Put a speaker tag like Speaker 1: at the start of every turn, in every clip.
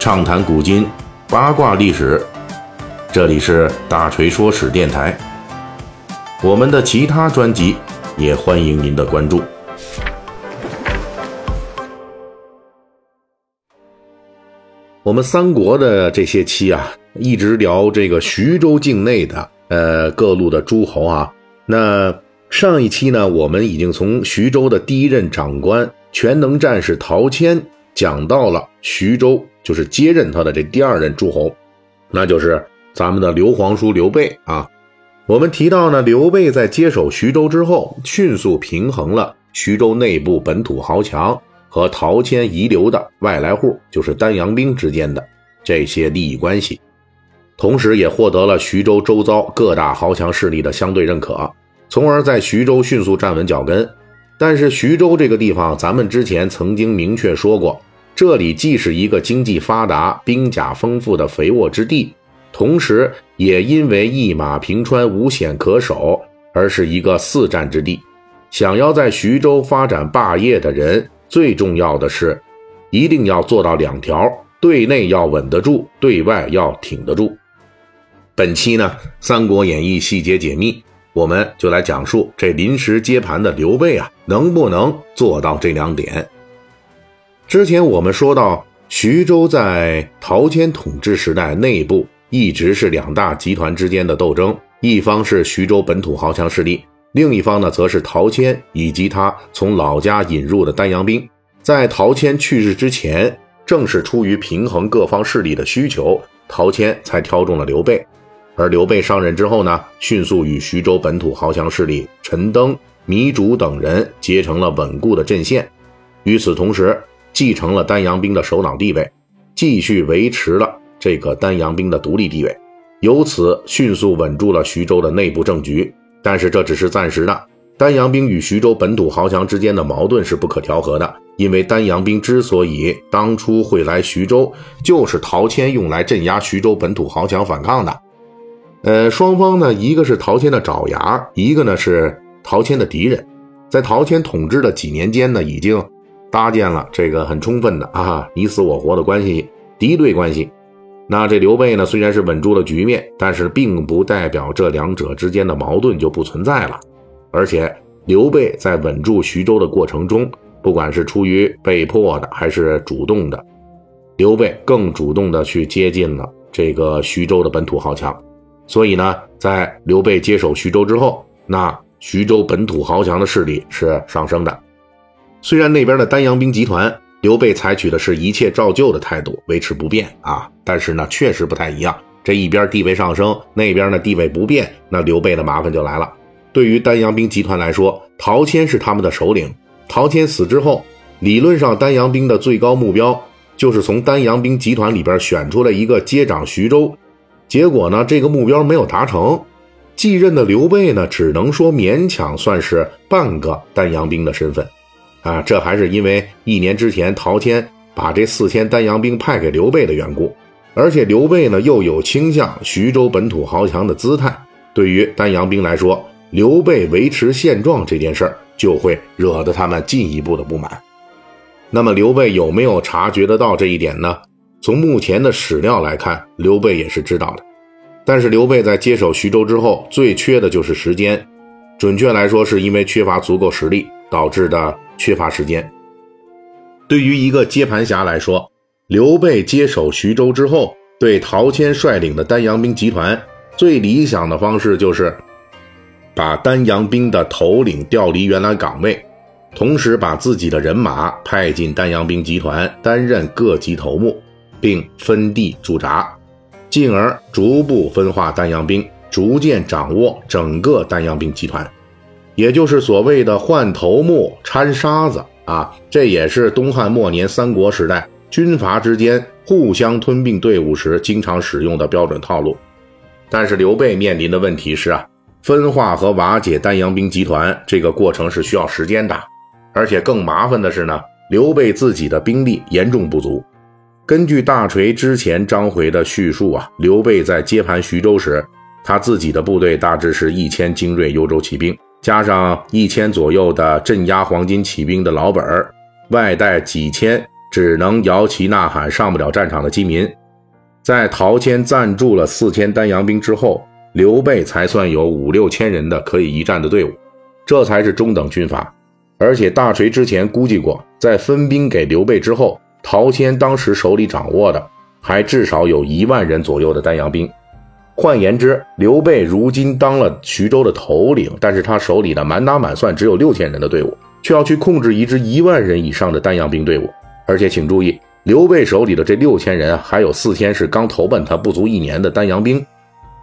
Speaker 1: 畅谈古今，八卦历史。这里是大锤说史电台。我们的其他专辑也欢迎您的关注。我们三国的这些期啊，一直聊这个徐州境内的呃各路的诸侯啊。那上一期呢，我们已经从徐州的第一任长官全能战士陶谦讲到了徐州，就是接任他的这第二任诸侯，那就是咱们的刘皇叔刘备啊。我们提到呢，刘备在接手徐州之后，迅速平衡了徐州内部本土豪强和陶谦遗留的外来户，就是丹阳兵之间的这些利益关系，同时也获得了徐州周遭各大豪强势力的相对认可。从而在徐州迅速站稳脚跟，但是徐州这个地方，咱们之前曾经明确说过，这里既是一个经济发达、兵甲丰富的肥沃之地，同时也因为一马平川、无险可守，而是一个四战之地。想要在徐州发展霸业的人，最重要的是，一定要做到两条：对内要稳得住，对外要挺得住。本期呢，《三国演义》细节解密。我们就来讲述这临时接盘的刘备啊，能不能做到这两点？之前我们说到，徐州在陶谦统治时代，内部一直是两大集团之间的斗争，一方是徐州本土豪强势力，另一方呢，则是陶谦以及他从老家引入的丹阳兵。在陶谦去世之前，正是出于平衡各方势力的需求，陶谦才挑中了刘备。而刘备上任之后呢，迅速与徐州本土豪强势力陈登、糜竺等人结成了稳固的阵线。与此同时，继承了丹阳兵的首脑地位，继续维持了这个丹阳兵的独立地位，由此迅速稳住了徐州的内部政局。但是这只是暂时的，丹阳兵与徐州本土豪强之间的矛盾是不可调和的，因为丹阳兵之所以当初会来徐州，就是陶谦用来镇压徐州本土豪强反抗的。呃，双方呢，一个是陶谦的爪牙，一个呢是陶谦的敌人。在陶谦统治的几年间呢，已经搭建了这个很充分的啊你死我活的关系，敌对关系。那这刘备呢，虽然是稳住了局面，但是并不代表这两者之间的矛盾就不存在了。而且刘备在稳住徐州的过程中，不管是出于被迫的还是主动的，刘备更主动的去接近了这个徐州的本土豪强。所以呢，在刘备接手徐州之后，那徐州本土豪强的势力是上升的。虽然那边的丹阳兵集团，刘备采取的是一切照旧的态度，维持不变啊，但是呢，确实不太一样。这一边地位上升，那边呢地位不变，那刘备的麻烦就来了。对于丹阳兵集团来说，陶谦是他们的首领。陶谦死之后，理论上丹阳兵的最高目标就是从丹阳兵集团里边选出来一个接掌徐州。结果呢，这个目标没有达成，继任的刘备呢，只能说勉强算是半个丹阳兵的身份，啊，这还是因为一年之前陶谦把这四千丹阳兵派给刘备的缘故，而且刘备呢又有倾向徐州本土豪强的姿态，对于丹阳兵来说，刘备维持现状这件事儿就会惹得他们进一步的不满。那么刘备有没有察觉得到这一点呢？从目前的史料来看，刘备也是知道的。但是刘备在接手徐州之后，最缺的就是时间。准确来说，是因为缺乏足够实力导致的缺乏时间。对于一个接盘侠来说，刘备接手徐州之后，对陶谦率领的丹阳兵集团最理想的方式就是把丹阳兵的头领调离原来岗位，同时把自己的人马派进丹阳兵集团担任各级头目。并分地驻扎，进而逐步分化丹阳兵，逐渐掌握整个丹阳兵集团，也就是所谓的换头目、掺沙子啊。这也是东汉末年三国时代军阀之间互相吞并队伍时经常使用的标准套路。但是刘备面临的问题是啊，分化和瓦解丹阳兵集团这个过程是需要时间的，而且更麻烦的是呢，刘备自己的兵力严重不足。根据大锤之前张回的叙述啊，刘备在接盘徐州时，他自己的部队大致是一千精锐幽州骑兵，加上一千左右的镇压黄巾骑兵的老本儿，外带几千只能摇旗呐喊，上不了战场的饥民。在陶谦暂驻了四千丹阳兵之后，刘备才算有五六千人的可以一战的队伍，这才是中等军阀。而且大锤之前估计过，在分兵给刘备之后，陶谦当时手里掌握的还至少有一万人左右的丹阳兵。换言之，刘备如今当了徐州的头领，但是他手里的满打满算只有六千人的队伍，却要去控制一支一万人以上的丹阳兵队伍。而且请注意，刘备手里的这六千人，还有四千是刚投奔他不足一年的丹阳兵。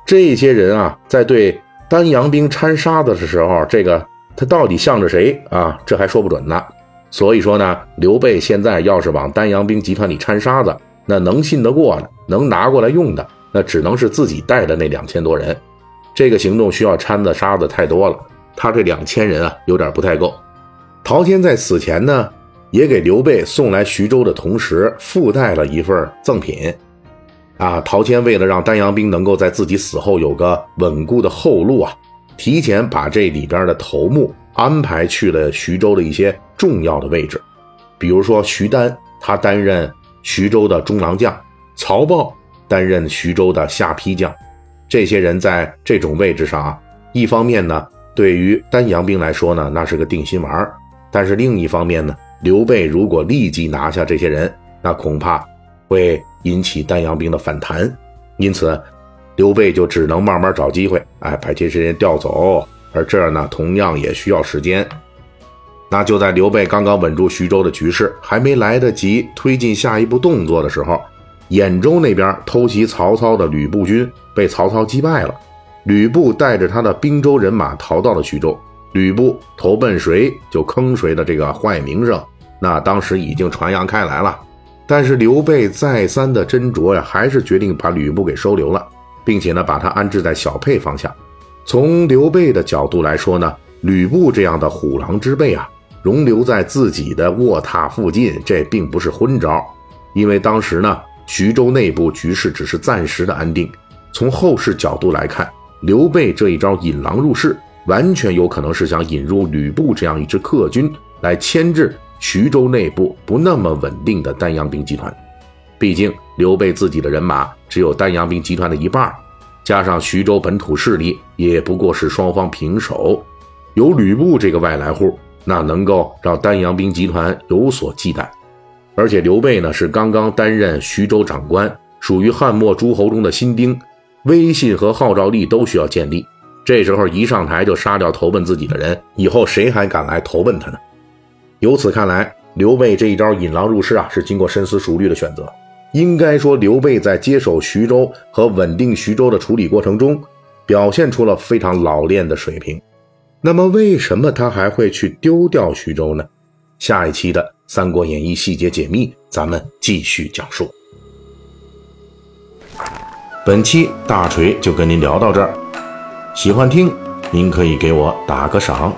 Speaker 1: 这些人啊，在对丹阳兵掺沙子的时候，这个他到底向着谁啊？这还说不准呢。所以说呢，刘备现在要是往丹阳兵集团里掺沙子，那能信得过的，能拿过来用的。那只能是自己带的那两千多人，这个行动需要掺的沙子太多了，他这两千人啊有点不太够。陶谦在死前呢，也给刘备送来徐州的同时，附带了一份赠品。啊，陶谦为了让丹阳兵能够在自己死后有个稳固的后路啊，提前把这里边的头目安排去了徐州的一些重要的位置，比如说徐丹，他担任徐州的中郎将，曹豹。担任徐州的下邳将，这些人在这种位置上啊，一方面呢，对于丹阳兵来说呢，那是个定心丸但是另一方面呢，刘备如果立即拿下这些人，那恐怕会引起丹阳兵的反弹。因此，刘备就只能慢慢找机会，哎，把这些人调走。而这呢，同样也需要时间。那就在刘备刚刚稳住徐州的局势，还没来得及推进下一步动作的时候。兖州那边偷袭曹操的吕布军被曹操击败了，吕布带着他的兵州人马逃到了徐州。吕布投奔谁就坑谁的这个坏名声，那当时已经传扬开来了。但是刘备再三的斟酌呀，还是决定把吕布给收留了，并且呢把他安置在小沛方向。从刘备的角度来说呢，吕布这样的虎狼之辈啊，容留在自己的卧榻附近，这并不是昏招，因为当时呢。徐州内部局势只是暂时的安定，从后世角度来看，刘备这一招引狼入室，完全有可能是想引入吕布这样一支客军来牵制徐州内部不那么稳定的丹阳兵集团。毕竟刘备自己的人马只有丹阳兵集团的一半，加上徐州本土势力也不过是双方平手，有吕布这个外来户，那能够让丹阳兵集团有所忌惮。而且刘备呢是刚刚担任徐州长官，属于汉末诸侯中的新丁，威信和号召力都需要建立。这时候一上台就杀掉投奔自己的人，以后谁还敢来投奔他呢？由此看来，刘备这一招引狼入室啊，是经过深思熟虑的选择。应该说，刘备在接手徐州和稳定徐州的处理过程中，表现出了非常老练的水平。那么，为什么他还会去丢掉徐州呢？下一期的《三国演义》细节解密，咱们继续讲述。本期大锤就跟您聊到这儿，喜欢听您可以给我打个赏。